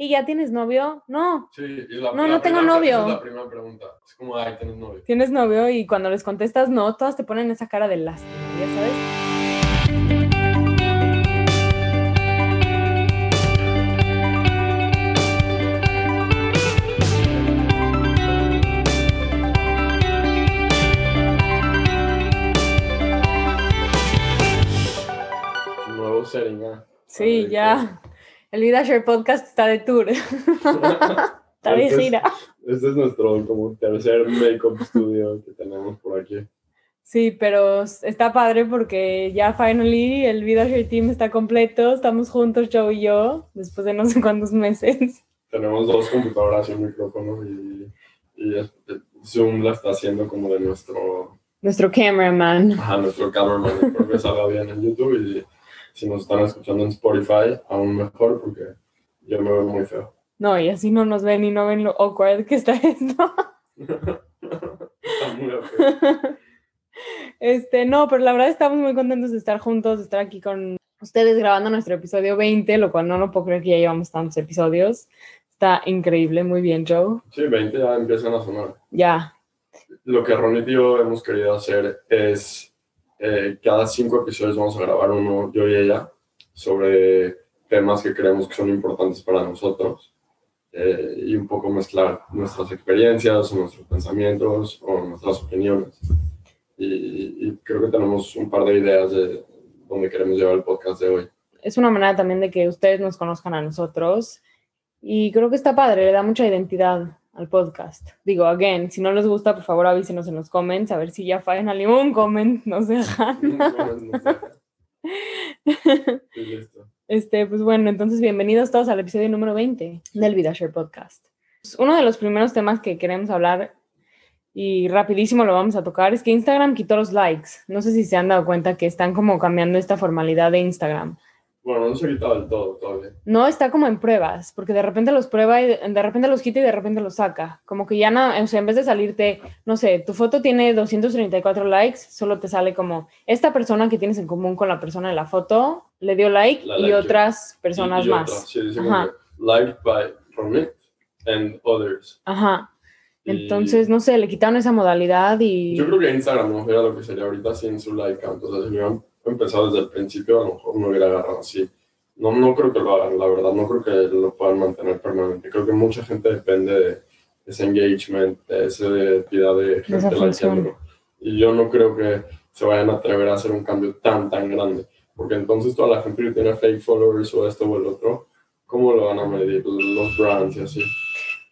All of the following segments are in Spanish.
¿y ya tienes novio? No. Sí, y la, No, la no tengo primera- novio. esa Es la primera pregunta. Es como, ay, tienes novio. ¿Tienes novio? Y cuando les contestas no, todas te ponen esa cara de lástima, ya sabes. Nuevo setting, ah. Sí, ya. El Vida Share Podcast está de tour. está de Este es- gira. Este es nuestro como tercer make-up studio que tenemos por aquí. Sí, pero está padre porque ya finally el Vida Share Team está completo. Estamos juntos, Joe y yo, después de no sé cuántos meses. Tenemos dos computadoras y un micrófono y, y Zoom la está haciendo como de nuestro, Nuestro cameraman. ajá, nuestro cameraman. Espero que salga bien en YouTube y si nos están escuchando en Spotify, aún mejor porque yo me veo muy feo. No, y así no nos ven y no ven lo awkward que está esto. Este, no, pero la verdad estamos muy contentos de estar juntos, de estar aquí con ustedes grabando nuestro episodio 20, lo cual no lo puedo creer que ya llevamos tantos episodios. Está increíble, muy bien, Joe. Sí, 20 ya empiezan a sonar. Ya, Lo que Ronit y yo hemos querido hacer es eh, cada cinco episodios vamos a grabar uno, yo y ella, sobre temas que creemos que son importantes para nosotros eh, y un poco mezclar nuestras experiencias o nuestros pensamientos o nuestras opiniones. Y, y creo que tenemos un par de ideas de dónde queremos llevar el podcast de hoy. es una manera también de que ustedes nos conozcan a nosotros y creo que está padre, le da mucha identidad al podcast. Digo, again, si no les gusta, por favor avísenos en los comments, a ver si ya finally un comment nos dejan. Este, pues bueno, entonces bienvenidos todos al episodio número 20 del VidaShare Podcast. Uno de los primeros temas que queremos hablar y rapidísimo lo vamos a tocar es que Instagram quitó los likes. No sé si se han dado cuenta que están como cambiando esta formalidad de Instagram. Bueno, no se ha quitado del todo todavía. No está como en pruebas, porque de repente los prueba y de, de repente los quita y de repente los saca. Como que ya no, o sea, en vez de salirte, no sé, tu foto tiene 234 likes, solo te sale como esta persona que tienes en común con la persona de la foto le dio like La y like, otras personas Y- y más. otra, sí, dice Ajá. como que, liked by Ronit and others. Ajá. Entonces, no sé, le quitaron esa modalidad y Yo creo que Instagram no fuera lo que sería ahorita sin su like count. O sea, si hubieran empezado desde el principio, a lo mejor no hubiera agarrado así. No, no creo que lo hagan, la verdad. No creo que lo puedan mantener permanente. Creo que mucha gente depende de ese engagement, de esa actividad de gente likeándolo. Y yo no creo que se vayan a atrever a hacer un cambio tan, tan grande. Porque entonces toda la gente que tiene fake followers o esto o el otro, ¿cómo lo van a medir los brands y así?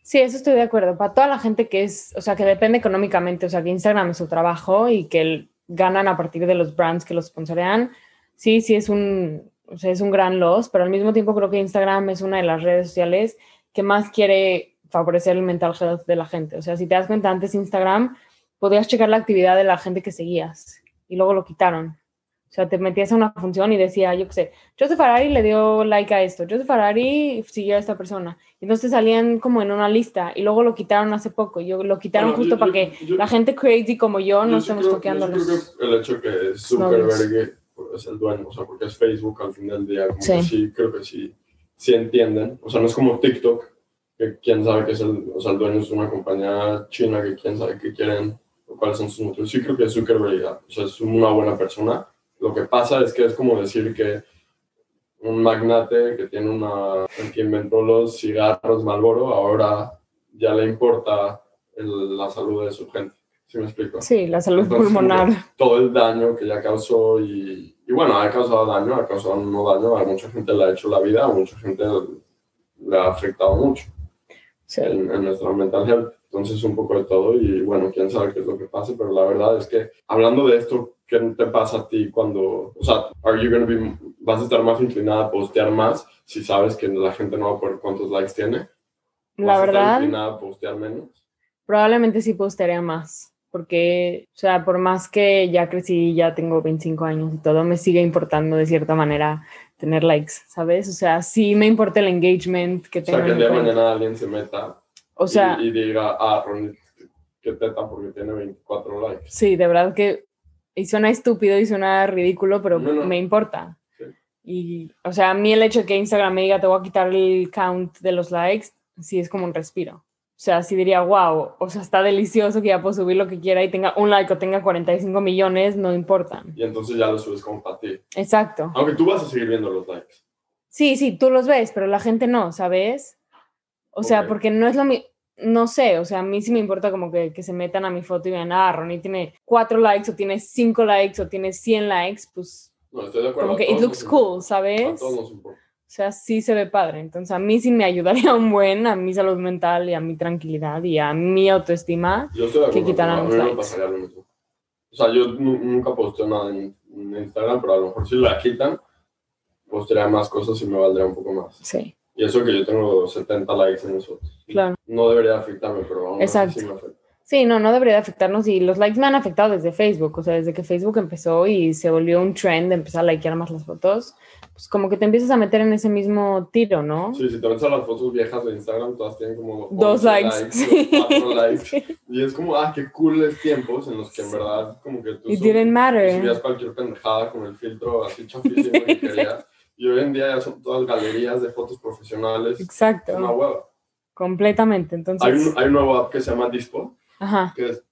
Sí, eso estoy de acuerdo. Para toda la gente que es, o sea, que depende económicamente, o sea, que Instagram es su trabajo y que el- ganan a partir de los brands que los sponsorean, sí, sí es un, o sea, es un gran loss, pero al mismo tiempo creo que Instagram es una de las redes sociales que más quiere favorecer el mental health de la gente. O sea, si te das cuenta, antes Instagram podías checar la actividad de la gente que seguías y luego lo quitaron. O sea, te metías a una función y decía, yo qué sé, Joseph Ferrari le dio like a esto, Joseph Ferrari siguió a esta persona. Y entonces salían como en una lista y luego lo quitaron hace poco. Yo lo quitaron Bueno, justo yo- para yo- que yo- la gente crazy como yo no estemos toqueando los... creo que el hecho que Zuckerberg es el dueño, o sea, porque es Facebook al final del día, como Sí. que sí, creo que sí, sí entienden. O sea, no es como TikTok, que quién sabe que es el, o sea, el dueño es una compañía china que quién sabe qué quieren o cuáles son sus motivos. Sí creo que Zuckerberg o sea, es una buena persona. Lo que pasa es que es como decir que un magnate que tiene una, que inventó los cigarros Marlboro, ahora ya le importa el- la salud de su gente. ¿Sí me explico? Sí, la salud Entonces, pulmonar. todo el daño que ya causó y, y bueno, ha causado daño, ha causado no daño, a mucha gente le ha hecho la vida, a mucha gente le ha afectado mucho Sí. en, en nuestra mental health. Entonces, un poco de todo y bueno, quién sabe qué es lo que pase, pero la verdad es que hablando de esto, ¿qué te pasa a ti cuando, o sea, are you gonna be, vas a estar más inclinada a postear más si sabes que la gente no va a poder cuántos likes tiene? La ¿Vas a estar verdad, inclinada a postear menos? probablemente sí postearía más. Porque, o sea, por más que ya crecí, ya tengo 25 años y todo, me sigue importando de cierta manera tener likes, ¿sabes? O sea, sí me importa el engagement que O sea, que el día de mañana alguien se meta O sea, y, y diga, ah, Ronnie, qué teta porque tiene 24 likes. Sí, de verdad que y suena estúpido y suena ridículo, pero No, no. me importa. Sí. Y, o sea, a mí el hecho de que Instagram me diga te voy a quitar el count de los likes, sí es como un respiro. O sea, sí diría, wow, o sea, está delicioso que ya puedo subir lo que quiera y tenga un like o tenga 45 millones, no importa. Y entonces ya lo subes como para ti. Exacto. Aunque tú vas a seguir viendo los likes. Sí, sí, tú los ves, pero la gente no, ¿sabes? O sea, porque no es lo mismo, no sé, o sea, a mí sí me importa como que, que se metan a mi foto y vean, ah, Ronnie tiene cuatro likes o tiene cinco likes o tiene 100 likes, pues No, estoy de acuerdo. como que it looks cool, ¿sabes? O sea, sí se ve padre. Entonces, a mí sí me ayudaría un buen a mi salud mental y a mi tranquilidad y a mi autoestima. Yo estoy de Que acuerdo. quitaran a mí los likes. pasaría lo mismo. O sea, yo nu- nunca posteo nada en, en Instagram, pero a lo mejor si la quitan, postearía más cosas y me valdría un poco más. Sí, Y eso que yo tengo 70 likes en eso. claro. No debería afectarme, pero así Exacto. sí me afecta. Sí, no, no debería de afectarnos y los likes me han afectado desde Facebook, o sea, desde que Facebook empezó y se volvió un trend de empezar a likear más las fotos, pues como que te empiezas a meter en ese mismo tiro, ¿no? Sí, si te ves a las fotos viejas de Instagram, todas tienen como Dos 11 likes, sí. cuatro likes. Sí. Y es como, ah, qué cooles tiempos en los que en verdad como que tú It sub- didn't matter. subías cualquier pendejada con el filtro así chafísimo que querías. Y hoy en día ya son todas galerías de fotos profesionales. Es una Exacto, hueva. completamente. Hay Entonces, un, hay un nuevo app que se llama Dispo, ajá, que es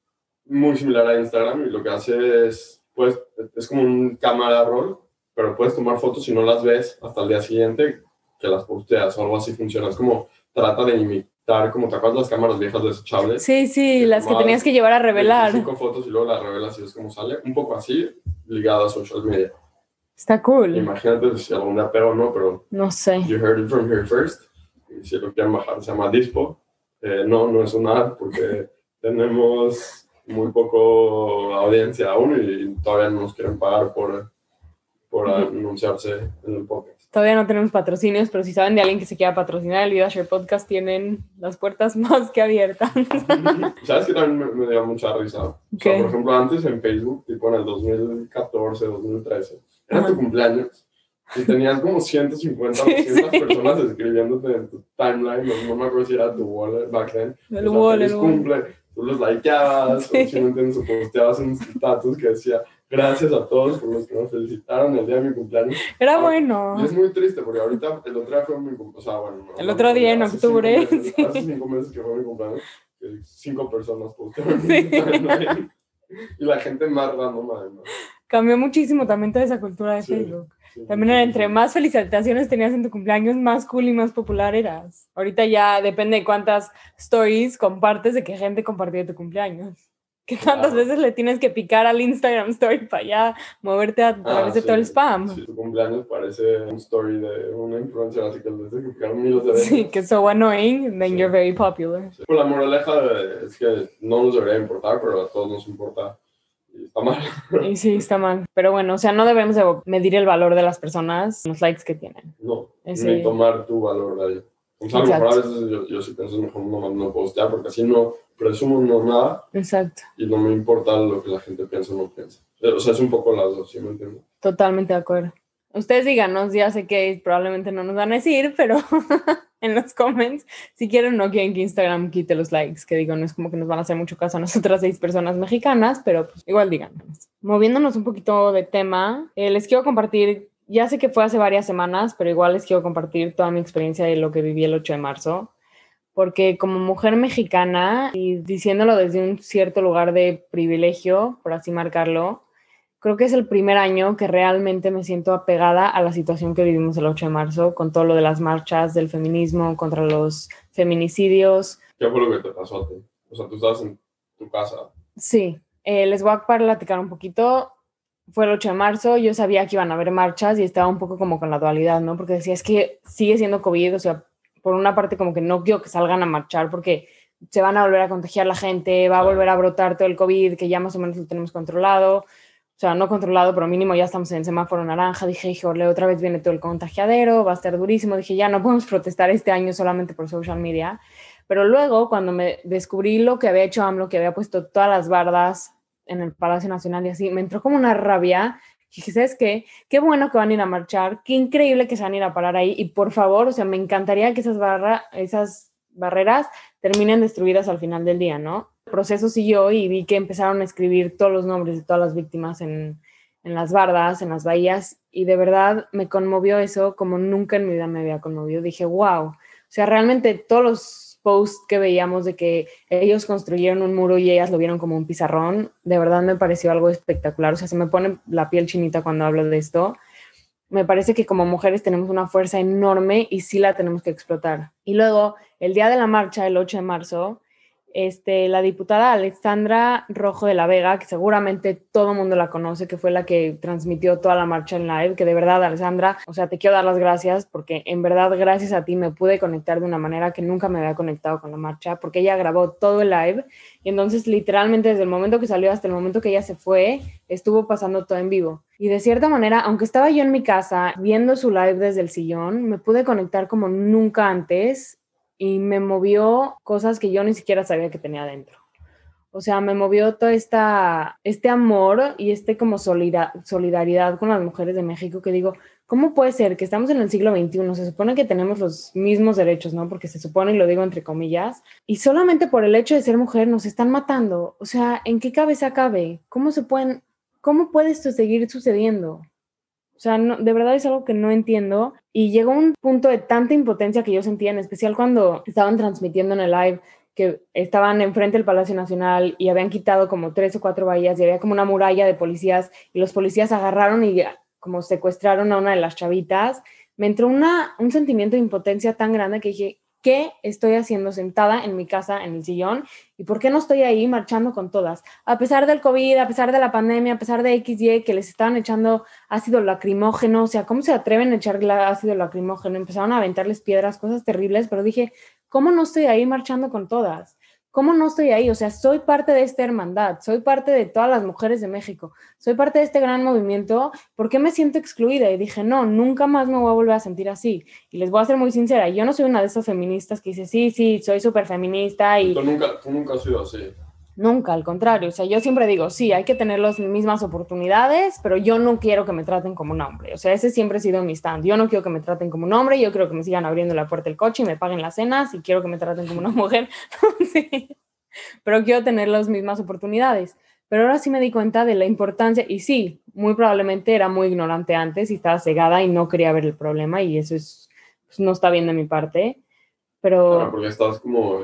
muy similar a Instagram y lo que hace es, pues, es como un cámara roll, pero puedes tomar fotos y no las ves hasta el día siguiente que las posteas o algo así funciona. Es como trata de imitar, como te acuerdas las cámaras viejas desechables. sí, sí, que las que tenías que llevar a revelar. Cinco fotos y luego las revelas y ves cómo sale. Un poco así, ligado a social media. Está cool. Imagínate si algún día pega o no, pero No sé. you heard it from here first. Y si lo quieren bajar, se llama Dispo. Eh, no, no es una app porque tenemos muy poco audiencia aún y todavía no nos quieren pagar por, por anunciarse en el podcast. Todavía no tenemos patrocinios, pero si saben de alguien que se quiera patrocinar el VidaShare Podcast, tienen las puertas más que abiertas. ¿Sabes que también me, me dio mucha risa? O sea, por ejemplo, antes en Facebook, tipo en el 2014, 2013, era tu cumpleaños y tenías como 150 o Sí, 200 sí. personas escribiéndote en tu timeline, no, me acuerdo si era tu wall back then. El O sea, wall, feliz el wall. cumple, tú los likeabas, Sí. o si no entiendes, o posteabas un status que decía, gracias a todos por los que me felicitaron el día de mi cumpleaños. Era Ah, bueno. Y es muy triste porque ahorita, el otro día fue mi cumpleaños, o sea, bueno. no, El no, otro día en hace cinco octubre, meses- sí. Hace cinco meses que fue mi cumpleaños, cinco personas postearon Sí. mi timeline. Y la gente más random además. Cambió muchísimo también toda esa cultura de Sí. Facebook. Sí, También era entre más felicitaciones tenías en tu cumpleaños, más cool y más popular eras. Ahorita ya depende de cuántas stories compartes de qué gente compartió tu cumpleaños. Que tantas Claro. veces le tienes que picar al Instagram story para ya moverte a través Ah, de sí. todo el spam. Sí, tu cumpleaños parece un story de una influencer, así que les de que picaron miles de veces. Sí, que so annoying, then Sí. you're very popular. Pues la moraleja de- es que no nos debería importar, pero a todos nos importa. Y está mal. Y sí, está mal. Pero bueno, o sea, no debemos de medir el valor de las personas, los likes que tienen. No, Sí. ni tomar tu valor de ahí. O sea, a lo mejor a veces yo, yo sí pienso mejor no, no postear, porque así no presumo no nada Exacto. y no me importa lo que la gente piensa o no piensa. O sea, es un poco las dos, ¿sí me entiendes? Totalmente de acuerdo. Ustedes díganos, ya sé que probablemente no nos van a decir, pero en los comments, si quieren no quieren que Instagram quite los likes, que digo, no es como que nos van a hacer mucho caso a nosotras seis personas mexicanas, pero pues igual díganos. Moviéndonos un poquito de tema, eh, les quiero compartir, ya sé que fue hace varias semanas, pero igual les quiero compartir toda mi experiencia de lo que viví el 8 de marzo, porque como mujer mexicana y diciéndolo desde un cierto lugar de privilegio, por así marcarlo, creo que es el primer año que realmente me siento apegada a la situación que vivimos el 8 de marzo, con todo lo de las marchas del feminismo contra los feminicidios. ¿Qué fue lo que te pasó a ti? O sea, tú estabas en tu casa. Sí, eh, les voy a platicar un poquito. Fue el 8 de marzo, yo sabía que iban a haber marchas y estaba un poco como con la dualidad, ¿no? Porque decía, es que sigue siendo COVID, o sea, por una parte como que no quiero que salgan a marchar porque se van a volver a contagiar la gente, va a volver a brotar todo el COVID, que ya más o menos lo tenemos controlado. O sea, no controlado, pero mínimo ya estamos en semáforo naranja. Dije, híjole, otra vez viene todo el contagiadero, va a estar durísimo. Dije, ya no podemos protestar este año solamente por social media. Pero luego, cuando me descubrí lo que había hecho AMLO, que había puesto todas las bardas en el Palacio Nacional y así, me entró como una rabia. Dije, ¿sabes qué? Qué bueno que van a ir a marchar, qué increíble que se van a ir a parar ahí. Y por favor, o sea, me encantaría que esas, barra, esas barreras terminen destruidas al final del día, ¿no? El proceso siguió y vi que empezaron a escribir todos los nombres de todas las víctimas en, en las bardas, en las bahías, y de verdad me conmovió eso como nunca en mi vida me había conmovido. Dije, wow, o sea, realmente todos los posts que veíamos de que ellos construyeron un muro y ellas lo vieron como un pizarrón, de verdad me pareció algo espectacular. O sea, se me pone la piel chinita cuando hablo de esto. Me parece que como mujeres tenemos una fuerza enorme y sí la tenemos que explotar. Y luego, el día de la marcha, el 8 de marzo, este, la diputada Alexandra Rojo de la Vega, que seguramente todo mundo la conoce, que fue la que transmitió toda la marcha en live, que de verdad, Alexandra, o sea, te quiero dar las gracias porque en verdad, gracias a ti me pude conectar de una manera que nunca me había conectado con la marcha, porque ella grabó todo el live y entonces literalmente desde el momento que salió hasta el momento que ella se fue, estuvo pasando todo en vivo. Y de cierta manera, aunque estaba yo en mi casa viendo su live desde el sillón, me pude conectar como nunca antes y me movió cosas que yo ni siquiera sabía que tenía dentro. O sea, me movió todo esta, este amor y este como solidaridad con las mujeres de México que digo, ¿cómo puede ser que estamos en el siglo XXI? Se supone que tenemos los mismos derechos, ¿no? Porque se supone, y lo digo entre comillas, y solamente por el hecho de ser mujer nos están matando. O sea, ¿en qué cabeza cabe? ¿Cómo se pueden, cómo puede esto seguir sucediendo? O sea, de verdad es algo que no entiendo. Y llegó un punto de tanta impotencia que yo sentía, en especial cuando estaban transmitiendo en el live que estaban enfrente del Palacio Nacional y habían quitado como tres o cuatro bahías y había como una muralla de policías y los policías agarraron y como secuestraron a una de las chavitas. Me entró una, un sentimiento de impotencia tan grande que dije, ¿Qué estoy haciendo sentada en mi casa, en el sillón? ¿Y por qué no estoy ahí marchando con todas? A pesar del COVID, a pesar de la pandemia, a pesar de XY, que les estaban echando ácido lacrimógeno, o sea, ¿cómo se atreven a echar ácido lacrimógeno? Empezaron a aventarles piedras, cosas terribles, pero dije, ¿cómo no estoy ahí marchando con todas? ¿Cómo no estoy ahí? O sea, soy parte de esta hermandad, soy parte de todas las mujeres de México, soy parte de este gran movimiento. ¿Por qué me siento excluida? Y dije, no, nunca más me voy a volver a sentir así. Y les voy a ser muy sincera, yo no soy una de esas feministas que dice, sí, sí, soy súper feminista. Y... Tú nunca, tú nunca has sido así. Nunca, al contrario. O sea, yo siempre digo, sí, hay que tener las mismas oportunidades, pero yo no quiero que me traten como un hombre. O sea, ese siempre ha sido mi stand. Yo no quiero que me traten como un hombre, yo quiero que me sigan abriendo la puerta del coche y me paguen las cenas y quiero que me traten como una mujer. sí. Pero quiero tener las mismas oportunidades. Pero ahora sí me di cuenta de la importancia y sí, muy probablemente era muy ignorante antes y estaba cegada y no quería ver el problema y eso es, pues, no está bien de mi parte. Pero... porque estás como...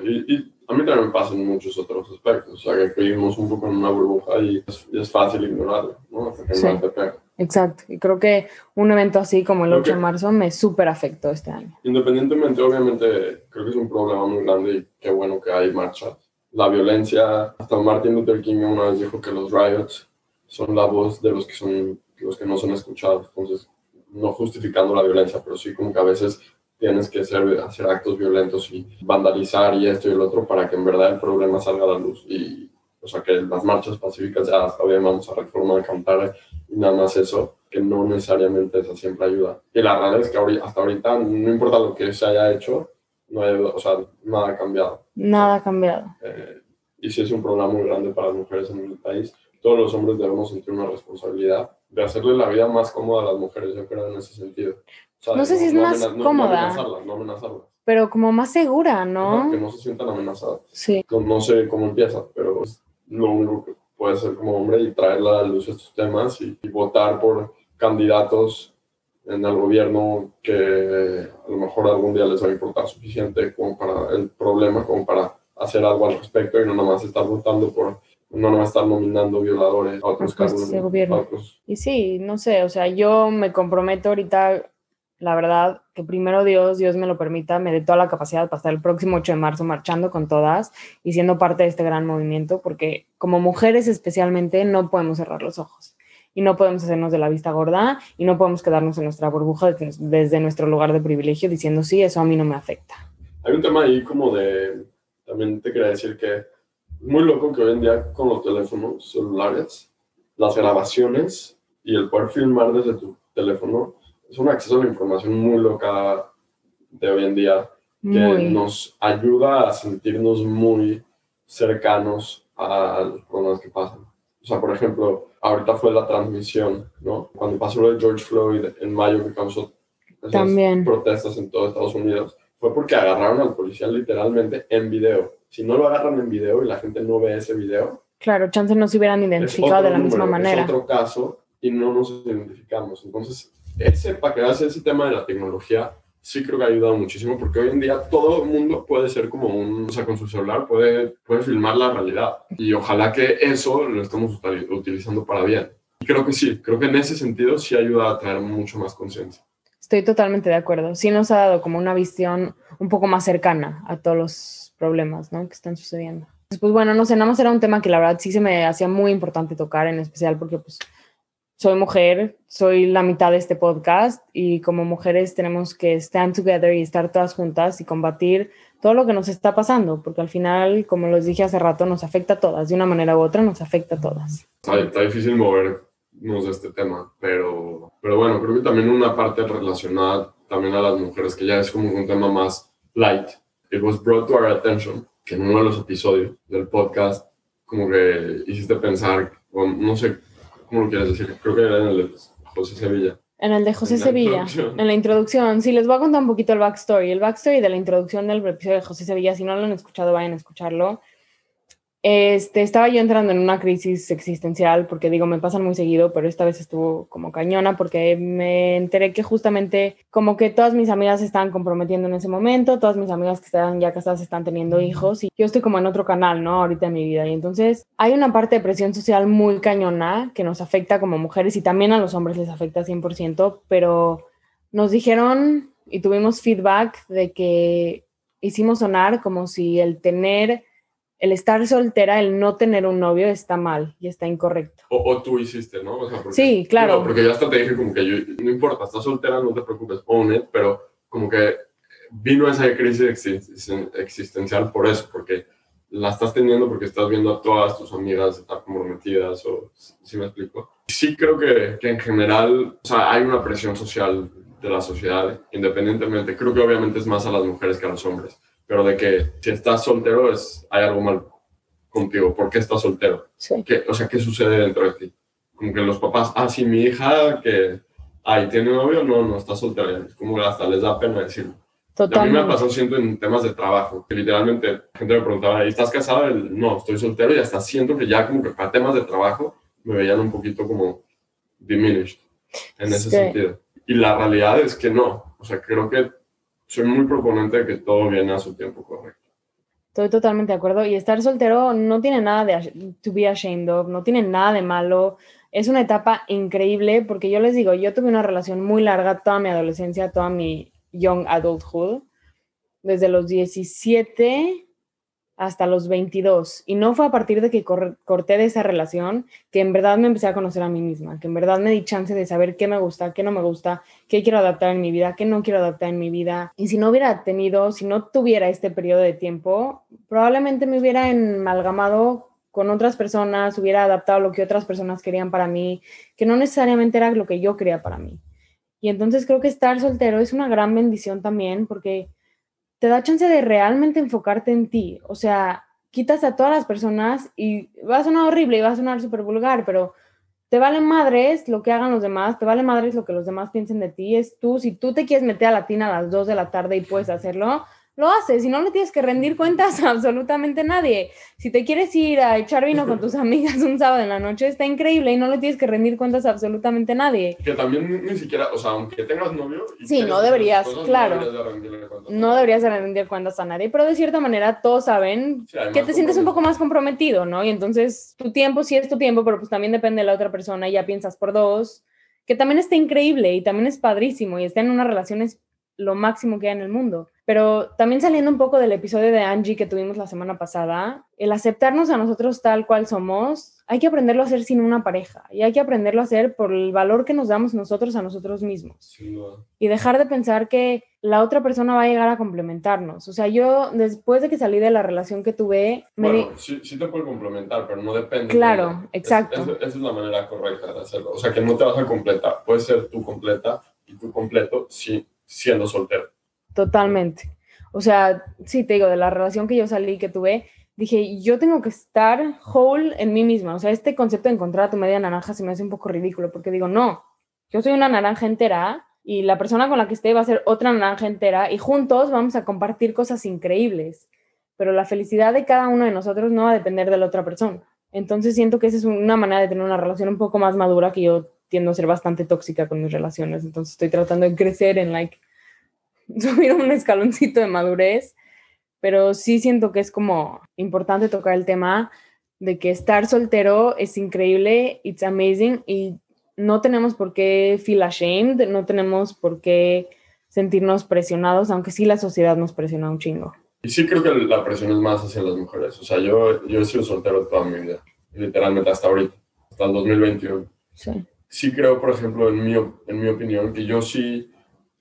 a mí también me pasa en muchos otros aspectos, o sea, que vivimos un poco en una burbuja y es, fácil ignorarlo, ¿no? Hasta que no te pega. Exacto, y creo que un evento así como el 8 de marzo me súper afectó este año. Independientemente, obviamente, creo que es un problema muy grande y qué bueno que hay marchas. La violencia, hasta Martin Luther King una vez dijo que los riots son la voz de los que, son, los que no son escuchados, entonces no justificando la violencia, pero sí como que a veces tienes que hacer, hacer actos violentos y vandalizar y esto y el otro para que en verdad el problema salga a la luz. Y, o sea, que las marchas pacíficas ya está bien, vamos a reformar cantar y nada más eso, que no necesariamente esa siempre ayuda. Y la realidad es que hasta ahorita, no importa lo que se haya hecho, no hay, o sea, nada ha cambiado. Nada ha cambiado. Eh, y si es un problema muy grande para las mujeres en el país. Todos los hombres debemos sentir una responsabilidad de hacerle la vida más cómoda a las mujeres, yo creo, en ese sentido no sé si es más cómoda. Pero como más segura, ¿no? que no se sientan amenazadas. Sí. No, sé cómo empieza, pero es lo único que puede hacer como hombre y traer a la luz estos temas y, votar por candidatos en el gobierno que a lo mejor algún día les va a importar suficiente como para el problema, como para hacer algo al respecto y no nomás estar votando por no nomás estar nominando violadores a otros. De gobierno. Y sí, no sé, o sea, yo me comprometo ahorita la verdad, que primero Dios, Dios me lo permita, me dé toda la capacidad para estar el próximo 8 de marzo marchando con todas y siendo parte de este gran movimiento, porque como mujeres especialmente no podemos cerrar los ojos y no podemos hacernos de la vista gorda y no podemos quedarnos en nuestra burbuja desde nuestro lugar de privilegio diciendo, sí, eso a mí no me afecta. Hay un tema ahí como de, también te quería decir que es muy loco que hoy en día con los teléfonos celulares, las grabaciones y el poder filmar desde tu teléfono es un acceso a la información muy loca de hoy en día que nos ayuda a sentirnos muy cercanos a los problemas que pasan. O sea, por ejemplo, ahorita fue la transmisión, ¿no? Cuando pasó lo de George Floyd en mayo que causó esas protestas en todo Estados Unidos, fue porque agarraron al policía literalmente en video. Si no lo agarran en video y la gente no ve ese video. Claro, chance no se hubieran identificado de la misma manera. Es otro caso y no nos identificamos. Entonces, ese, para que ese tema de la tecnología, sí creo que ha ayudado muchísimo porque hoy en día todo el mundo puede ser como un, o sea, con su celular puede, puede filmar la realidad y ojalá que eso lo estemos utilizando para bien. Y creo que sí, creo que en ese sentido sí ayuda a traer mucho más conciencia. Estoy totalmente de acuerdo. Sí nos ha dado como una visión un poco más cercana a todos los problemas ¿no? que están sucediendo. Pues bueno, no sé, nada más era un tema que la verdad sí se me hacía muy importante tocar, en especial porque pues soy mujer, soy la mitad de este podcast y como mujeres tenemos que stand together y estar todas juntas y combatir todo lo que nos está pasando, porque al final, como les dije hace rato, nos afecta a todas, de una manera u otra nos afecta a todas. Está, difícil movernos de este tema, pero, pero bueno, creo que también una parte relacionada también a las mujeres, que ya es como un tema más light. It was brought to our attention, que en uno de los episodios del podcast, como que hiciste pensar, o no sé ¿Cómo lo quieres decir? Creo que era en el de José Sevilla. En el de José Sevilla, en la introducción. Sí, les voy a contar un poquito el backstory. El backstory de la introducción del episodio de José Sevilla, si no lo han escuchado, vayan a escucharlo. Este, estaba yo entrando en una crisis existencial porque digo, me pasan muy seguido, pero esta vez estuvo como cañona porque me enteré que justamente como que todas mis amigas se estaban comprometiendo en ese momento, todas mis amigas que estaban ya casadas están teniendo hijos y yo estoy como en otro canal, ¿no? Ahorita en mi vida. Y entonces hay una parte de presión social muy cañona que nos afecta como mujeres y también a los hombres les afecta 100%, pero nos dijeron y tuvimos feedback de que hicimos sonar como si el tener el estar soltera, el no tener un novio está mal y está incorrecto. O, tú hiciste, ¿no? sí, claro. porque ya hasta te dije como que yo, no importa, estás soltera, no te preocupes, own it, pero como que vino esa crisis existencial por eso, porque la estás teniendo porque estás viendo a todas tus amigas estar comprometidas, o si me explico. Sí creo que, que en general, o sea, hay una presión social de la sociedad, independientemente, creo que obviamente es más a las mujeres que a los hombres pero de que si estás soltero es, hay algo mal contigo. ¿Por qué estás soltero? ¿Qué, o sea, ¿qué sucede dentro de ti? Como que los papás, ah, sí, mi hija que, ay, tiene novio, no, no, está soltera. Como que hasta les da pena decirlo. Totalmente. A mí me pasó siento en temas de trabajo, que literalmente la gente me preguntaba, ¿y estás casada? no, estoy soltero y hasta siento que ya como que para temas de trabajo me veían un poquito como diminished en ese sentido. Y la realidad es que no. O sea, creo que soy muy proponente de que todo viene a su tiempo correcto. Estoy totalmente de acuerdo. Y estar soltero no tiene nada de to be ashamed of, no tiene nada de malo. Es una etapa increíble porque yo les digo, yo tuve una relación muy larga toda mi adolescencia, toda mi young adulthood. Desde los 17 hasta los 22. Y no fue a partir de que corté de esa relación que en verdad me empecé a conocer a mí misma, que en verdad me di chance de saber qué me gusta, qué no me gusta, qué quiero adaptar en mi vida, qué no quiero adaptar en mi vida. Y si no hubiera tenido, si no tuviera este periodo de tiempo, probablemente me hubiera amalgamado con otras personas, hubiera adaptado lo que otras personas querían para mí, que no necesariamente era lo que yo quería para mí. Y entonces creo que estar soltero es una gran bendición también porque te da chance de realmente enfocarte en ti. O sea, quitas a todas las personas y va a sonar horrible y va a sonar súper vulgar, pero te vale madres lo que hagan los demás, te vale madres lo que los demás piensen de ti. Es tú, si tú te quieres meter a la tina a las 2 de la tarde y puedes hacerlo, lo haces y no le tienes que rendir cuentas a absolutamente nadie. Si te quieres ir a echar vino con tus amigas un sábado en la noche, está increíble y no le tienes que rendir cuentas a absolutamente nadie. Que también ni siquiera, o sea, aunque tengas novio... sí, no deberías, claro. No deberías, de rendir cuentas a nadie, pero de cierta manera todos saben que te sientes un poco más comprometido, ¿no? Y entonces tu tiempo sí es tu tiempo, pero pues también depende de la otra persona y ya piensas por dos, que también está increíble y también es padrísimo y está en una relación es lo máximo que hay en el mundo. Pero también saliendo un poco del episodio de Angie que tuvimos la semana pasada, el aceptarnos a nosotros tal cual somos, hay que aprenderlo a hacer sin una pareja y hay que aprenderlo a hacer por el valor que nos damos nosotros a nosotros mismos. Y dejar de pensar que la otra persona va a llegar a complementarnos. O sea, yo después de que salí de la relación que tuve... Bueno, sí, sí, te puede complementar, pero no depende. Claro, exacto. esa es la manera correcta de hacerlo. O sea, que no te vas a completar. Puede ser tú completa y tú completo sí, siendo soltero. Totalmente. O sea, sí, te digo, de la relación que yo salí, que tuve, dije, yo tengo que estar whole en mí misma. O sea, este concepto de encontrar a tu media naranja se me hace un poco ridículo, porque digo, no, yo soy una naranja entera y la persona con la que esté va a ser otra naranja entera y juntos vamos a compartir cosas increíbles. Pero la felicidad de cada uno de nosotros no va a depender de la otra persona. Entonces siento que esa es una manera de tener una relación un poco más madura que yo tiendo a ser bastante tóxica con mis relaciones, entonces estoy tratando de crecer en, like, subir un escaloncito de madurez, pero sí siento que es como importante tocar el tema de que estar soltero es increíble, it's amazing, y no tenemos por qué feel ashamed, no tenemos por qué sentirnos presionados, aunque sí la sociedad nos presiona un chingo. Y sí creo que la presión es más hacia las mujeres. O sea, yo, yo he sido soltero toda mi vida, literalmente hasta ahorita, hasta el 2021. Sí. Sí creo, por ejemplo, en mi, en mi opinión, que yo sí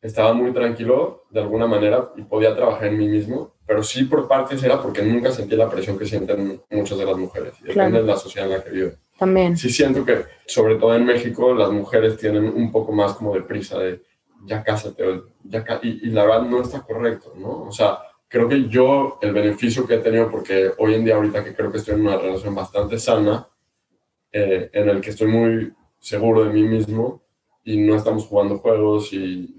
estaba muy tranquilo de alguna manera y podía trabajar en mí mismo, pero sí por partes era porque nunca sentí la presión que sienten muchas de las mujeres. Y depende de la sociedad en la que vivo. También. Sí siento que, sobre todo en México, las mujeres tienen un poco más como de prisa de ya cásate, ya y, y la verdad no está correcto, ¿no? O sea, creo que yo el beneficio que he tenido, porque hoy en día ahorita que creo que estoy en una relación bastante sana, eh, en el que estoy muy seguro de mí mismo y no estamos jugando juegos y,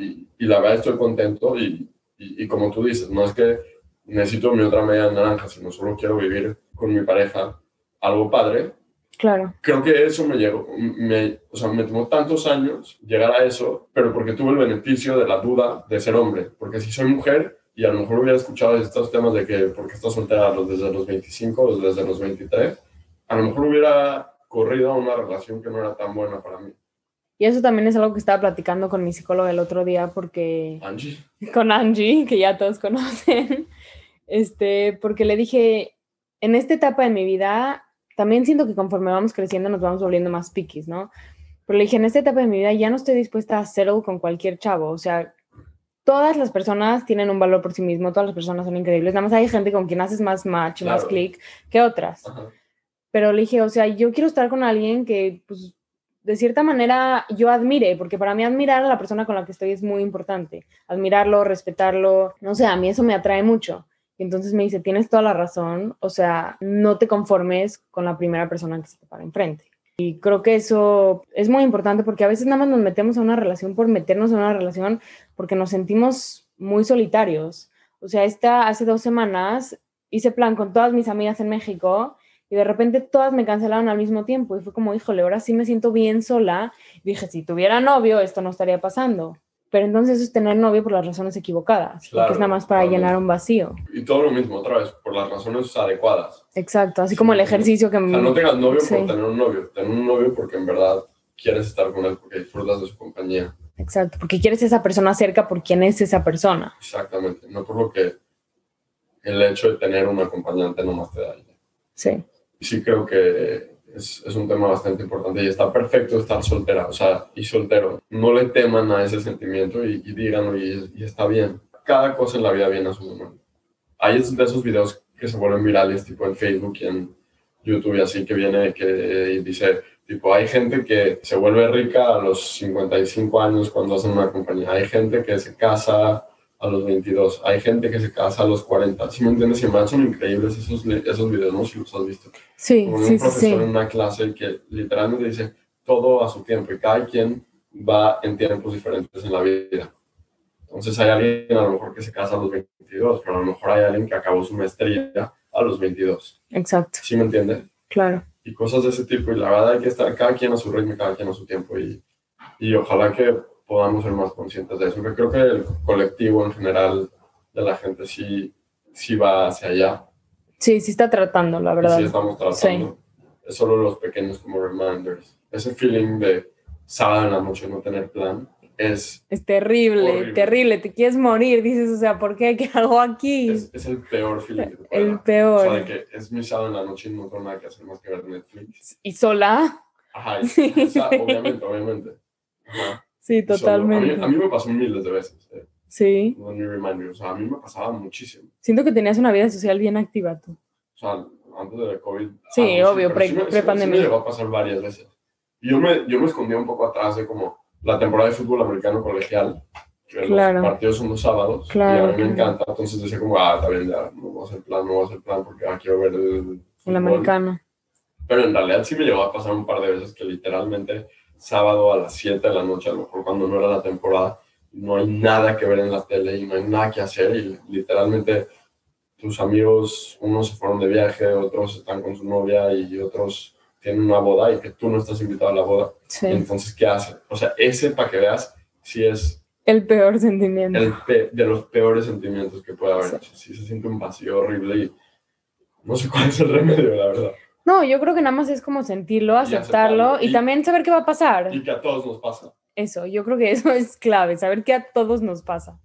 y, la verdad estoy contento y, y, como tú dices, no es que necesito mi otra media naranja, sino solo quiero vivir con mi pareja algo padre. Claro. Creo que eso me llegó, me, o sea, me tomó tantos años llegar a eso, pero porque tuve el beneficio de la duda de ser hombre, porque si soy mujer, y a lo mejor hubiera escuchado estos temas de que porque estás soltera desde los 25 o desde los 23, a lo mejor hubiera corrido a una relación que no era tan buena para mí. Y eso también es algo que estaba platicando con mi psicóloga el otro día porque... Angie. Con Angie, que ya todos conocen. Este, porque le dije, en esta etapa de mi vida, también siento que conforme vamos creciendo nos vamos volviendo más piquis, ¿no? Pero le dije, en esta etapa de mi vida ya no estoy dispuesta a settle con cualquier chavo. O sea, todas las personas tienen un valor por sí mismo, todas las personas son increíbles, nada más hay gente con quien haces más match, más click que otras. Pero le dije, o sea, yo quiero estar con alguien que, pues, de cierta manera yo admire, porque para mí admirar a la persona con la que estoy es muy importante. Admirarlo, respetarlo, no sé, a mí eso me atrae mucho. Y entonces me dice, tienes toda la razón, o sea, no te conformes con la primera persona que se te para enfrente. Y creo que eso es muy importante porque a veces nada más nos metemos a una relación por meternos en una relación porque nos sentimos muy solitarios. O sea, esta hace dos semanas hice plan con todas mis amigas en México y de repente todas me cancelaron al mismo tiempo y fue como, híjole, ahora sí me siento bien sola. Y dije, si tuviera novio, esto no estaría pasando. Pero entonces eso es tener novio por las razones equivocadas, porque es nada más para llenar un vacío. Y todo lo mismo, otra vez, por las razones adecuadas. Exacto, así como el ejercicio que... O sea, no tengas novio por tener un novio, tener un novio porque en verdad quieres estar con él, porque disfrutas de su compañía. Exacto, porque quieres esa persona cerca por quién es esa persona. Exactamente, no por lo que el hecho de tener un acompañante no más te da. Sí. Y sí creo que es, es, un tema bastante importante y está perfecto estar soltera, o sea, y soltero. No le teman a ese sentimiento y, y díganlo y, y, está bien. Cada cosa en la vida viene a su momento. Hay de esos videos que se vuelven virales, tipo en Facebook y en YouTube y así, que viene que dice, tipo, hay gente que se vuelve rica a los 55 años cuando hacen una compañía. Hay gente que se casa a los 22. Hay gente que se casa a los 40. ¿Sí me entiendes? Y me son increíbles esos, esos videos, ¿no? Si los has visto. Sí, Como sí, un profesor sí. en una clase que literalmente dice todo a su tiempo y cada quien va en tiempos diferentes en la vida. Entonces hay alguien a lo mejor que se casa a los 22, pero a lo mejor hay alguien que acabó su maestría a los 22. Exacto. ¿Sí me entiendes? Claro. Y cosas de ese tipo. Y la verdad hay que estar cada quien a su ritmo cada quien a su tiempo. Y, y ojalá que podamos ser más conscientes de eso. Yo creo que el colectivo en general de la gente sí, sí va hacia allá. Sí, sí está tratando, la verdad. Sí estamos tratando. Sí. Es solo los pequeños como reminders. Ese feeling de sábado en la noche no tener plan es... Es terrible, horrible. terrible. Te quieres morir. Dices, o sea, ¿por qué? ¿Qué hago aquí? Es, es el peor feeling. Que el peor. O sea, de que es mi sábado en la noche y no tengo nada que hacer más que ver Netflix. ¿Y sola? Ajá, y, sí. o sea, obviamente, obviamente. Ajá. Sí, totalmente. A mí, a mí, me pasó miles de veces. Eh. Sí. No me reminder. O sea, a mí me pasaba muchísimo. Siento que tenías una vida social bien activa tú. O sea, antes de COVID. Sí, obvio, sí, pre, sí pre. Sí me llegó a pasar varias veces. Y yo me, yo me escondía un poco atrás de como la temporada de fútbol americano colegial. Que claro. los partidos son los sábados. Claro, y a mí me encanta. Entonces decía como, ah, está bien, ya, no voy a hacer plan, no voy a hacer plan porque ah, quiero ver el. El americano. Pero en realidad sí me llegó a pasar un par de veces que literalmente sábado a las 7 de la noche, a lo mejor cuando no era la temporada, no hay nada que ver en la tele y no hay nada que hacer y literalmente tus amigos, unos se fueron de viaje, otros están con su novia y otros tienen una boda y que tú no estás invitado a la boda. Sí. Entonces, ¿qué hace? O sea, ese, para que veas, sí es El peor sentimiento. el pe- de los peores sentimientos que puede haber. Sí. Sí se siente un vacío horrible y no sé cuál es el remedio, la verdad. No, yo creo que nada más es como sentirlo, aceptarlo aceptarlo. y, Y- también saber qué va a pasar. Y que a todos nos pasa. Eso, yo creo que eso es clave, saber que a todos nos pasa.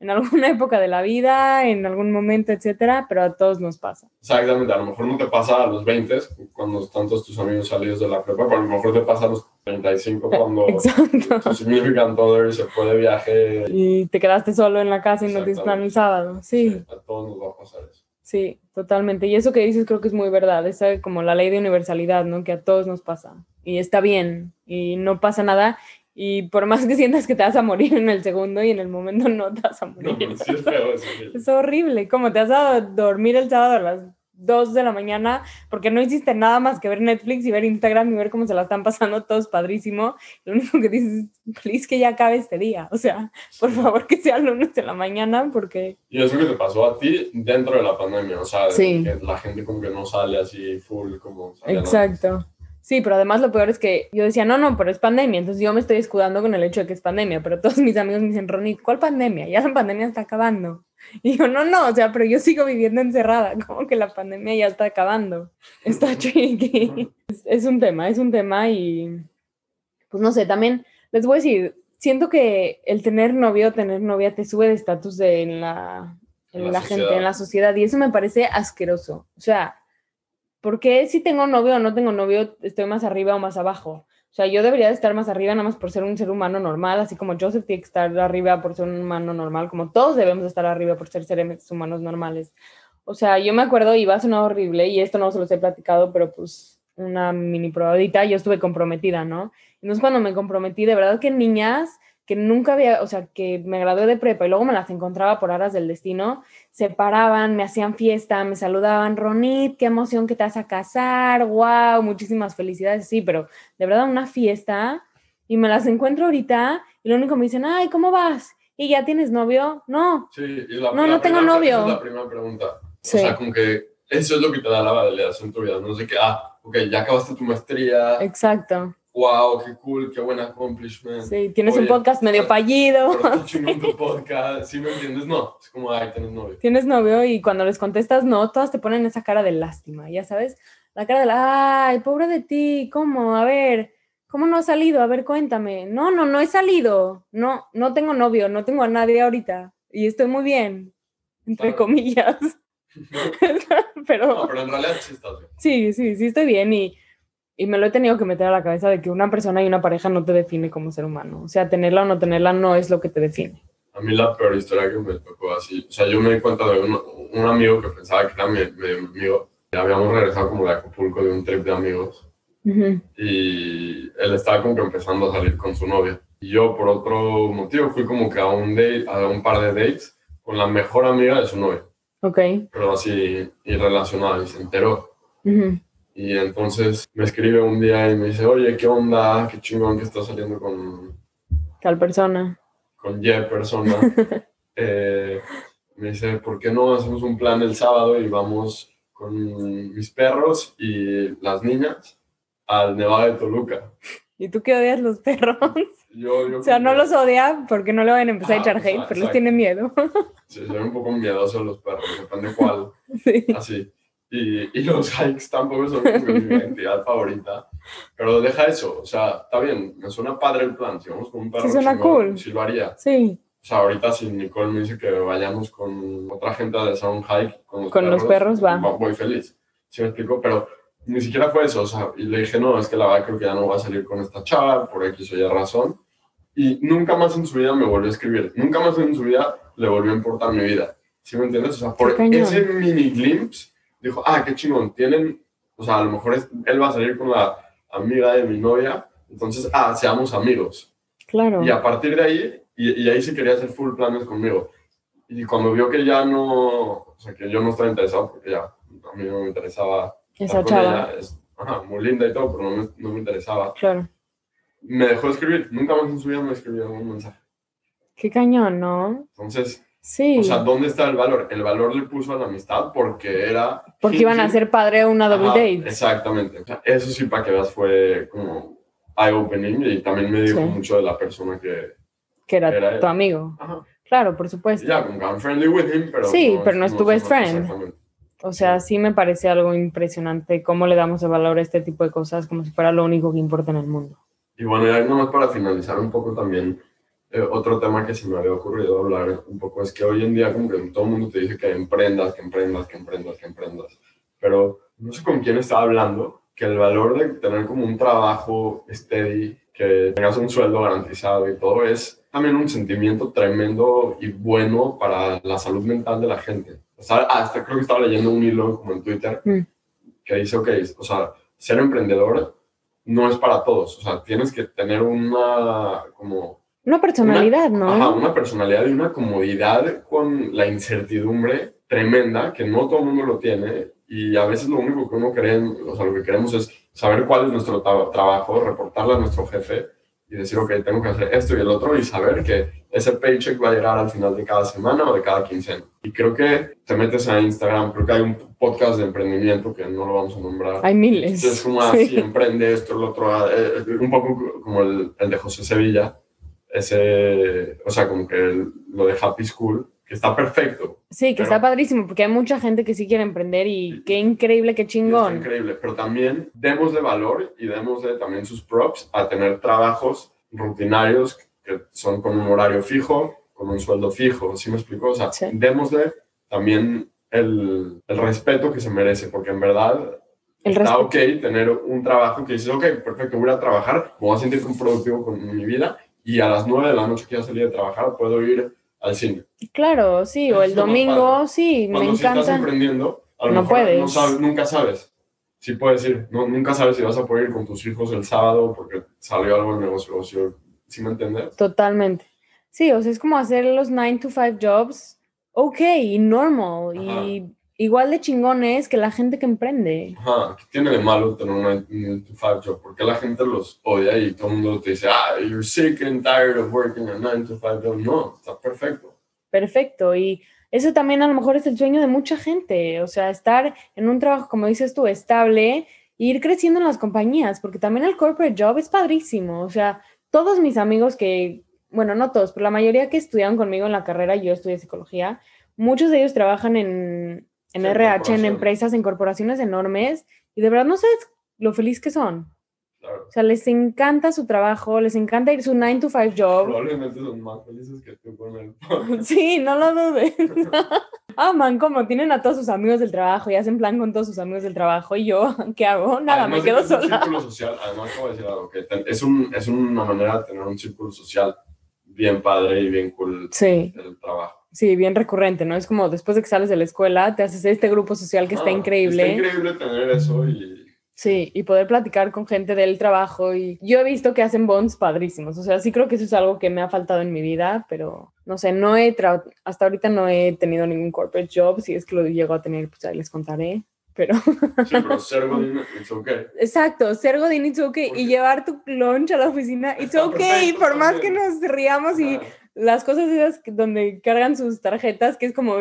En alguna época de la vida, en algún momento, etcétera, pero a todos nos pasa. Exactamente, a lo mejor no te pasa a los 20, cuando están todos tus amigos salidos de la prepa, pero a lo mejor te pasa a los 35, cuando Exacto. tu significant other se fue de viaje. Y te quedaste solo en la casa y no tienes plan el sábado. Sí, A todos nos va a pasar eso. Sí, totalmente. Y eso que dices creo que es muy verdad. Esa como la ley de universalidad, ¿no? Que a todos nos pasa. Y está bien. Y no pasa nada. Y por más que sientas que te vas a morir en el segundo y en el momento no te vas a No, morir. pero sí es feo. Es horrible. Como te vas a dormir el sábado a las 2 de la mañana porque no hiciste nada más que ver Netflix y ver Instagram y ver cómo se la están pasando todos padrísimo. Lo único que dices es, please que ya acabe este día. O sea, por favor que sea lunes de la mañana porque... Y eso que te pasó a ti dentro de la pandemia, o sea, Sí. que la gente como que no sale así full como... Exacto. Sí, pero además lo peor es que yo decía, no, no, pero es pandemia, entonces yo me estoy escudando con el hecho de que es pandemia, pero todos mis amigos me dicen, Ronnie, ¿cuál pandemia? Ya la pandemia está acabando. Y yo, no, no, o sea, pero yo sigo viviendo encerrada, como que la pandemia ya está acabando. Está tricky. Es, es un tema, es un tema y, pues no sé, también les voy a decir, siento que el tener novio o tener novia te sube de estatus en la, en la la gente, en la sociedad, y eso me parece asqueroso. O sea, ¿por qué si tengo novio o no tengo novio estoy más arriba o más abajo? O sea, yo debería de estar más arriba nada más por ser un ser humano normal, así como Joseph tiene que estar arriba por ser un humano normal, como todos debemos estar arriba por ser seres humanos normales. O sea, yo me acuerdo, y va a sonar horrible, y esto no se los he platicado, pero pues una mini probadita, yo estuve comprometida, ¿no? Entonces cuando me comprometí, de verdad que niñas que nunca había, o sea, que me gradué de prepa y luego me las encontraba por aras del destino, se paraban, me hacían fiesta, me saludaban, Ronit, qué emoción que te vas a casar, wow, muchísimas felicidades, sí, pero de verdad una fiesta y me las encuentro ahorita y lo único que me dicen, ay, ¿cómo vas? ¿Y ya tienes novio? No, Sí, y la, No, la no tengo primera- novio. esa es la primera pregunta. Sí. O sea, como que eso es lo que te da la validación en tu vida. No sé qué, ah, ok, ya acabaste tu maestría, exacto, wow, qué cool, qué buen accomplishment. sí, tienes un Oye, podcast medio fallido. Chingón tu podcast, ¿sí me entiendes? No, es como, ay, tienes novio. tienes novio y cuando les contestas no, todas te ponen esa cara de lástima, ya sabes, la cara de la, ay, pobre de ti, ¿cómo? A ver, ¿cómo no has salido? A ver, cuéntame. No, no, no he salido. No, no tengo novio, no tengo a nadie ahorita y estoy muy bien, entre Claro. comillas. Pero No, pero en realidad sí estás bien. sí, sí, sí estoy bien y, y me lo he tenido que meter a la cabeza de que una persona y una pareja no te define como ser humano. O sea, tenerla o no tenerla no es lo que te define. A mí la peor historia que me tocó así, o sea, yo me di cuenta de un, un amigo que pensaba que era mi, mi amigo. Y habíamos regresado como de Acapulco de un trip de amigos. Ujú, y él estaba como que empezando a salir con su novia. Y yo por otro motivo fui como que a un, date, a un par de dates con la mejor amiga de su novia, Ok. pero así irrelacionada y se enteró. ujú, Y entonces me escribe un día y me dice, oye, ¿qué onda? Qué chingón que estás saliendo con, Tal persona. con Y persona. Eh, me dice, ¿por qué no hacemos un plan el sábado y vamos con mis perros y las niñas al Nevado de Toluca? ¿Y tú que odias los perros? Yo, yo O sea, no los odia porque no le van a empezar a Ah, echar o sea, hate, pero les exacto. tiene miedo. Sí, soy un poco miedoso de los perros, depende cuál, sí. así. Y, y los hikes tampoco son mi actividad favorita. Pero deja eso, o sea, está bien, me suena padre el plan. Si vamos con un perro, Sí, suena chingón, cool. Sí lo haría. Sí, O sea, ahorita si Nicole me dice que vayamos con otra gente a hacer un hike con los Con perros, los perros, va. Voy feliz. ¿Sí me explico? Pero ni siquiera fue eso, o sea, y le dije, no, es que la verdad creo que ya no voy a salir con esta chava por X o Y razón. Y nunca más en su vida me volvió a escribir. Nunca más en su vida le volvió a importar mi vida. ¿Sí me entiendes? O sea, por ese mini glimpse, dijo, ah, qué chingón, tienen, o sea, a lo mejor es- él va a salir con la amiga de mi novia, entonces, ah, seamos amigos. claro. Y a partir de ahí, y, y ahí se quería hacer full planes conmigo. Y cuando vio que ya no, o sea, que yo no estaba interesado, porque ya a mí no me interesaba Esa chava. ella, es ajá, muy linda y todo, pero no me, no me interesaba. Claro. Me dejó de escribir, nunca más en su vida me escribió un mensaje. Qué cañón, ¿no? Entonces, Sí. O sea, ¿dónde está el valor? El valor le puso a la amistad porque era... porque iban a ser padre una double Ajá, date. Exactamente. O sea, eso sí, para que veas, fue como eye-opening y también me dijo Sí. mucho de la persona que... Que era, Era él. tu amigo. Ajá. Claro, por supuesto. Ya, que I'm friendly with him, pero... Sí, pero no es tu best friend. O sea, sí me parece algo impresionante cómo le damos el valor a este tipo de cosas como si fuera lo único que importa en el mundo. Y bueno, ya nomás para finalizar un poco también, eh, otro tema que se me había ocurrido hablar un poco es que hoy en día como que todo el mundo te dice que emprendas, que emprendas, que emprendas, que emprendas. Pero no sé con quién estaba hablando, que el valor de tener como un trabajo steady, que tengas un sueldo garantizado y todo es también un sentimiento tremendo y bueno para la salud mental de la gente. O sea, hasta creo que estaba leyendo un hilo como en Twitter Mm. que dice, ok, o sea, ser emprendedor no es para todos. O sea, tienes que tener una, como, Una personalidad, ¿no? ajá, una personalidad y una comodidad con la incertidumbre tremenda que no todo el mundo lo tiene. Y a veces lo único que uno cree, o sea, lo que queremos es saber cuál es nuestro tra- trabajo, reportarle a nuestro jefe y decir, ok, tengo que hacer esto y el otro y saber que ese paycheck va a llegar al final de cada semana o de cada quincena. Y creo que te metes a Instagram, creo que hay un podcast de emprendimiento que no lo vamos a nombrar. Hay miles. Entonces, como Sí. así, emprende esto, lo otro, ah, eh, eh, un poco como el, el de José Sevilla, ese, o sea, como que el- lo de Happy School, que está perfecto, Sí, que Pero- está padrísimo, porque hay mucha gente que sí quiere emprender y qué increíble, qué y chingón. increíble, pero también demos de valor y demos de también sus props a tener trabajos rutinarios que son con un horario fijo, con un sueldo fijo, ¿sí me explico? O sea, Sí. démosle también el, el respeto que se merece, porque en verdad El está respeto. ok tener un trabajo que dices, ok, perfecto, voy a trabajar, me voy a sentir productivo con mi vida y a las 9 de la noche que ya salí de trabajar puedo ir al cine. Claro, sí, o el domingo, sí, me Cuando si estás encanta. emprendiendo, a lo No mejor no puedes. sabes, nunca sabes. Sí puedes ir, no, nunca sabes si vas a poder ir con tus hijos el sábado porque salió algo en negocio, negocio. ¿Sí me entiendes? Totalmente. Sí, o sea, es como hacer los 9 to 5 jobs, ok, normal, y igual de chingones que la gente que emprende. Ajá, ¿qué tiene de malo tener un 9 to 5 job? Porque la gente los odia y todo el mundo te dice, ah, you're sick and tired of working a 9 to 5 job. No, está perfecto. Perfecto, y eso también a lo mejor es el sueño de mucha gente, o sea, estar en un trabajo, como dices tú, estable, e ir creciendo en las compañías, porque también el corporate job es padrísimo, o sea, todos mis amigos que, bueno, no todos, pero la mayoría que estudiaron conmigo en la carrera, yo estudié psicología, muchos de ellos trabajan en, en Sí, RH, en empresas, en corporaciones enormes, y de verdad no sabes lo feliz que son. Claro. O sea, les encanta su trabajo, les encanta ir su 9 to 5 job. Probablemente son más felices que tú con el Sí, no lo dudes. Aman como tienen a todos sus amigos del trabajo y hacen plan con todos sus amigos del trabajo y yo, ¿qué hago? Nada, Además me quedo que es un sola. círculo social, además acabo de decir algo, que ten- es, un, es una manera de tener un círculo social bien padre y bien cool Sí, el trabajo. Sí, bien recurrente, ¿no? Es como después de que sales de la escuela, te haces este grupo social que está Ah, increíble. Está increíble tener eso y Sí, y poder platicar con gente del trabajo. Y yo he visto que hacen bonds padrísimos. O sea, sí creo que eso es algo que me ha faltado en mi vida, pero no sé, no he tra- hasta ahorita no he tenido ningún corporate job. Si es que lo llego a tener, pues ahí les contaré. Pero sí, pero ser godín, it's okay. exacto, ser Godín, it's okay. Y llevar tu lunch a la oficina, it's Está okay. perfecto Por más que nos riamos y Ajá. Las cosas esas donde cargan sus tarjetas, que es como,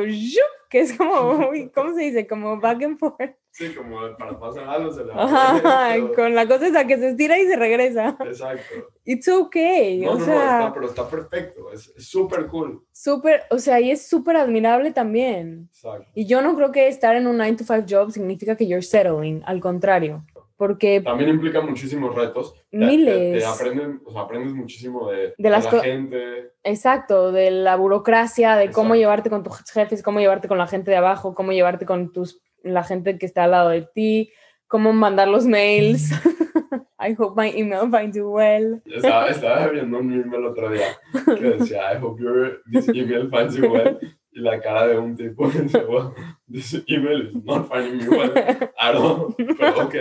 que es como, uy, ¿cómo se dice? Como back and forth. Sí, como para pasar algo se le Ajá, pero- con la cosa esa que se estira y se regresa. Exacto. It's okay, No, o no, no, sea, está, pero está perfecto. Es súper cool. súper, o sea, y es súper admirable también. Exacto. Y yo no creo que estar en un 9 to 5 job significa que you're settling, al contrario, porque También implica muchísimos retos. Te- te- Miles. Te, aprenden, o sea, aprendes muchísimo de, De las la co- gente. exacto, de la burocracia, de cómo Exacto. llevarte con tus jefes, cómo llevarte con la gente de abajo, cómo llevarte con tus la gente que está al lado de ti, cómo mandar los mails. I hope my email finds you well. Estaba, estaba viendo un meme el otro día que decía, I hope your, this email finds you well. Y la cara de un tipo dice, well, this email is not finding me well. Pero ok.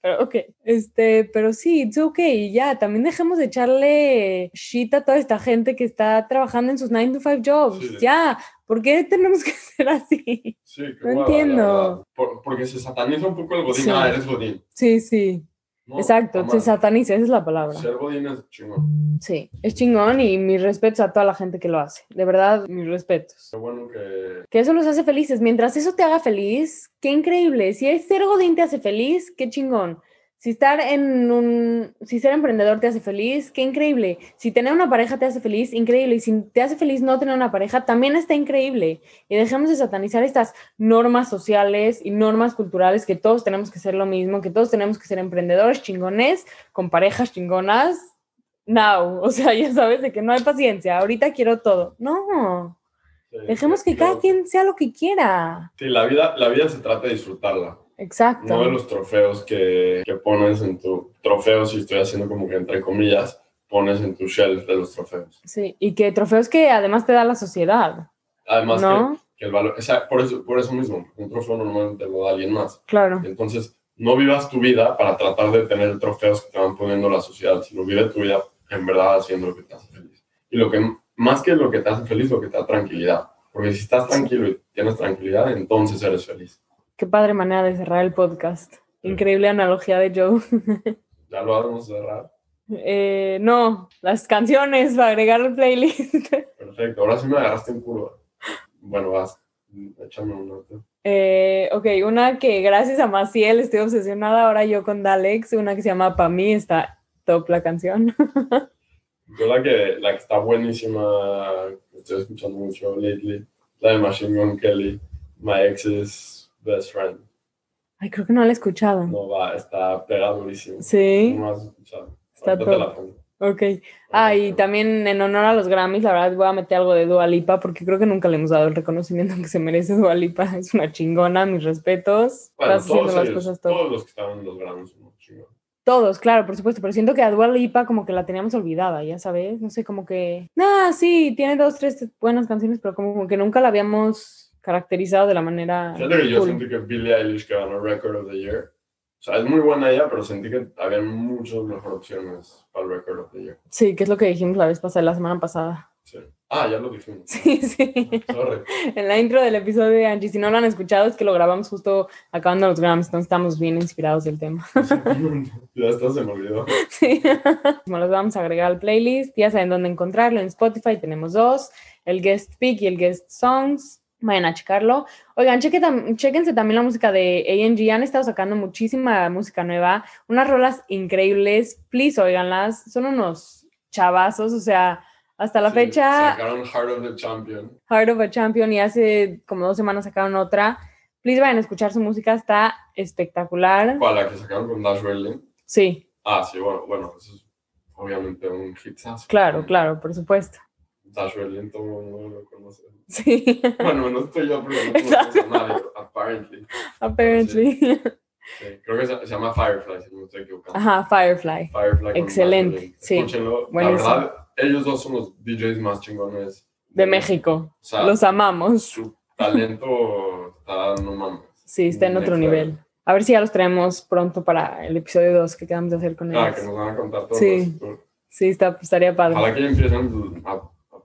Pero, ok, este, pero sí, it's okay, ya, también dejemos de echarle shit a toda esta gente que está trabajando en sus 9 to 5 jobs, Sí. ya, ¿por qué tenemos que ser así? Sí, qué No la entiendo. Por- porque se sataniza un poco el godín. Sí. Ah, eres godín. Sí, sí, No, Exacto, jamás. se sataniza, esa es la palabra. Ser godín es chingón. Sí, es chingón y mis respetos a toda la gente que lo hace. De verdad, mis respetos. Qué bueno que... Que eso los hace felices. Mientras eso te haga feliz, qué increíble. Si es ser godín te hace feliz, qué chingón. Si estar en un, si ser emprendedor te hace feliz, qué increíble. Si tener una pareja te hace feliz, increíble. Y si te hace feliz no tener una pareja, también está increíble. Y dejemos de satanizar estas normas sociales y normas culturales que todos tenemos que ser lo mismo, que todos tenemos que ser emprendedores chingones, con parejas chingonas. Now, o sea, ya sabes de que no hay paciencia. Ahorita quiero todo. No, sí, dejemos que yo- cada quien sea lo que quiera. Sí, la vida, la vida se trata de disfrutarla. Exacto. No de los trofeos que, que pones en tu... Trofeos, y estoy haciendo como que entre comillas, pones en tu shelf de los trofeos. Sí, y que trofeos que además te da la sociedad, Además ¿no? que, que el valor... O sea, por eso, por eso mismo, un trofeo normalmente lo da alguien más. Claro, Entonces, no vivas tu vida para tratar de tener trofeos que te van poniendo la sociedad, sino vive tu vida en verdad haciendo lo que te hace feliz. Y lo que, más que lo que te hace feliz, lo que te da tranquilidad. Porque si estás tranquilo y tienes tranquilidad, entonces eres feliz. Qué padre manera de cerrar el podcast. Increíble analogía de Joe. Ya lo vamos a cerrar. Eh, no, las canciones para agregar al playlist. Perfecto. Ahora sí me agarraste en curva. Bueno, vas. Échame un nota. Eh, ok, una que gracias a Maciel estoy obsesionada ahora yo con Dalex, una que se llama Pa' mí, está top la canción. Yo la que, la que está buenísima, estoy escuchando mucho lately, la de Machine Gun Kelly, My Ex's Best Friend. Ay, creo que no la he escuchado. No va, está pegada durísimo. Sí, No has escuchado. Está Ahorita top. la ok. Ah, y también en honor a los Grammys, la verdad voy a meter algo de Dua Lipa porque creo que nunca le hemos dado el reconocimiento que se merece Dua Lipa. Es una chingona, mis respetos. Bueno, Estás haciendo todos, las ellos, cosas top. todos los que estaban en los Grammys son unos chingones. Todos, claro, por supuesto, pero siento que a Dua Lipa como que la teníamos olvidada, ya sabes, no sé, como que, ah, sí, tiene dos, tres buenas canciones, pero como que nunca la habíamos caracterizado de la manera Fíjate que yo cool. sentí que Billie Eilish que ganó Record of the Year. O sea, es muy buena ella, pero sentí que había muchas mejores opciones para el Record of the Year. Sí, que es lo que dijimos la vez pasada, la semana pasada. Sí. Ah, ya lo dijimos. Sí, sí. Sorry. En la intro del episodio de Angie, si no lo han escuchado, es que lo grabamos justo acabando los Grammys, entonces estamos bien inspirados del tema. ya hasta se me olvidó. Sí. Como los vamos a agregar al playlist, ya saben dónde encontrarlo. En Spotify tenemos dos, el Guest Pick y el Guest Songs. Vayan a checarlo. Oigan, cheque tam- chequense también la música de A&G. Han estado sacando muchísima música nueva, unas rolas increíbles. Please, óiganlas. Son unos chavazos, o sea, hasta la Sí, fecha, Sacaron Heart of the Champion. Heart of a Champion y hace como dos semanas sacaron otra. Please vayan a escuchar su música, está espectacular. ¿Cuál? La que sacaron con Dash Berlin. Sí, Ah, sí, bueno, bueno, eso es obviamente un hitazo. claro, claro, por supuesto. Dash el mundo lo conoce. Sí, Bueno, no estoy yo, pero no conozco a nadie, apparently. apparently. Sí, creo que se, se llama Firefly, si no estoy equivocando. Ajá, Firefly. Firefly Excelente, sí, Escúchenlo. buenísimo. La verdad, ellos dos son los DJs más chingones. De México. O sea, Los amamos. su talento está, no mames. Sí, está en otro nivel. level. A ver si ya los traemos pronto para el episodio 2 que quedamos de hacer con Ah, ellos. que nos van a contar todo. Sí. Sí, está, estaría padre. Ojalá que empiecen a,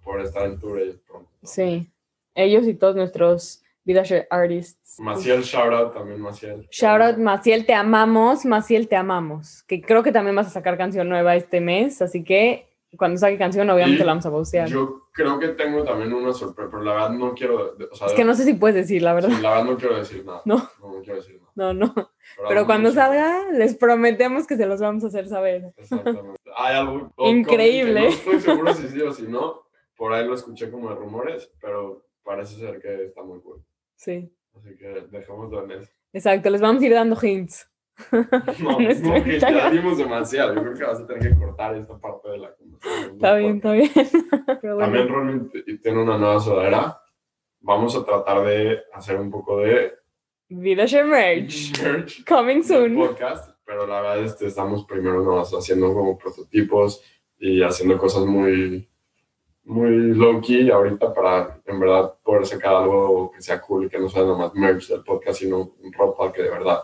a poder estar en tour ellos pronto. Sí. Ellos y todos nuestros Vidasher artists. Maciel, shout out también, Maciel. Shout out, Maciel, te amamos. Maciel, te amamos. Que creo que también vas a sacar canción nueva este mes. Así que cuando saque canción, obviamente Y la vamos a postear. Yo creo que tengo también una sorpresa, pero la verdad no quiero. O sea, Es que no sé si puedes decir, la verdad. sí, la verdad no quiero decir nada. No. No, no quiero decir nada. No, no. Pero vamos cuando salga, les prometemos que se los vamos a hacer saber. Exactamente. Hay algo. Increíble. No estoy seguro si sí o si no. Por ahí lo escuché como de rumores, pero parece ser que está muy cool. Sí. Así que dejémoslo en eso. Exacto, les vamos a ir dando hints. No, no, que ya dimos demasiado. Yo creo que vas a tener que cortar esta parte de la conversación. Está bien, está bien. Bueno, También Ronin t- tiene una nueva sudadera. Vamos a tratar de hacer un poco de Vidasher merch. merch Coming soon. podcast, pero la verdad es que estamos primero nomás haciendo como prototipos y haciendo cosas muy muy low key ahorita para en verdad poder sacar algo que sea cool que no sea nomás merch del podcast, sino ropa que de verdad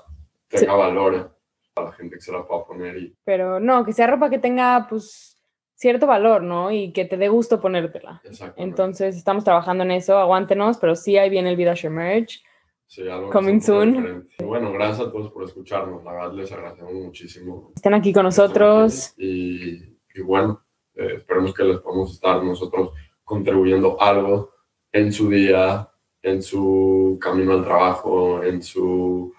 tenga valor a la gente que se la pueda poner y Pero no, que sea ropa que tenga, pues, cierto valor, ¿no? Y que te dé gusto ponértela. Entonces, estamos trabajando en eso. Aguántenos, pero sí, ahí viene el Vidasher merch. Sí, algo Coming soon. Bueno, gracias a todos por escucharnos. La verdad, les agradecemos muchísimo. Estén aquí con nosotros. Y, y bueno, eh, esperemos que les podamos estar nosotros contribuyendo algo en su día, en su camino al trabajo, en su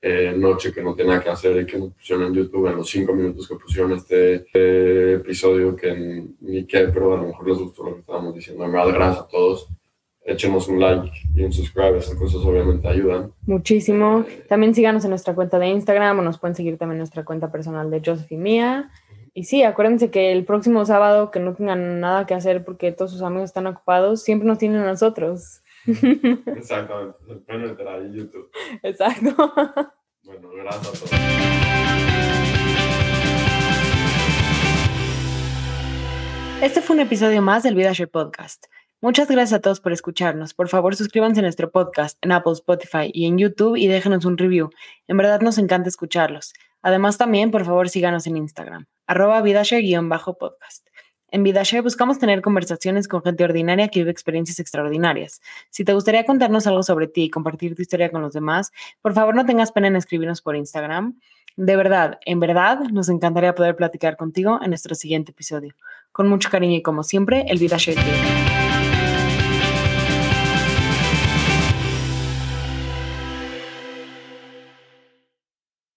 eh, noche que no tenía que hacer y que nos pusieron en YouTube en los cinco minutos que pusieron este, este episodio que ni qué, pero a lo mejor les gustó lo que estábamos diciendo. En verdad, gracias a todos. Échenos un like y un subscribe, esas cosas obviamente ayudan. Muchísimo. También síganos en nuestra cuenta de Instagram o nos pueden seguir también en nuestra cuenta personal de Joseph y Mía. Y sí, acuérdense que el próximo sábado que no tengan nada que hacer porque todos sus amigos están ocupados, siempre nos tienen a nosotros. Exactamente, se pueden meter ahí en YouTube. Exacto. Bueno, gracias a todos. Este fue un episodio más del VidaShare Podcast. Muchas gracias a todos por escucharnos. Por favor, suscríbanse a nuestro podcast en Apple, Spotify y en YouTube y déjenos un review. En verdad nos encanta escucharlos. Además, también, por favor, síganos en Instagram, arroba VidaShare-podcast. En VidaShare buscamos tener conversaciones con gente ordinaria que vive experiencias extraordinarias. Si te gustaría contarnos algo sobre ti y compartir tu historia con los demás, por favor no tengas pena en escribirnos por Instagram. De verdad, en verdad, nos encantaría poder platicar contigo en nuestro siguiente episodio. Con mucho cariño y como siempre, el VidaShare Team.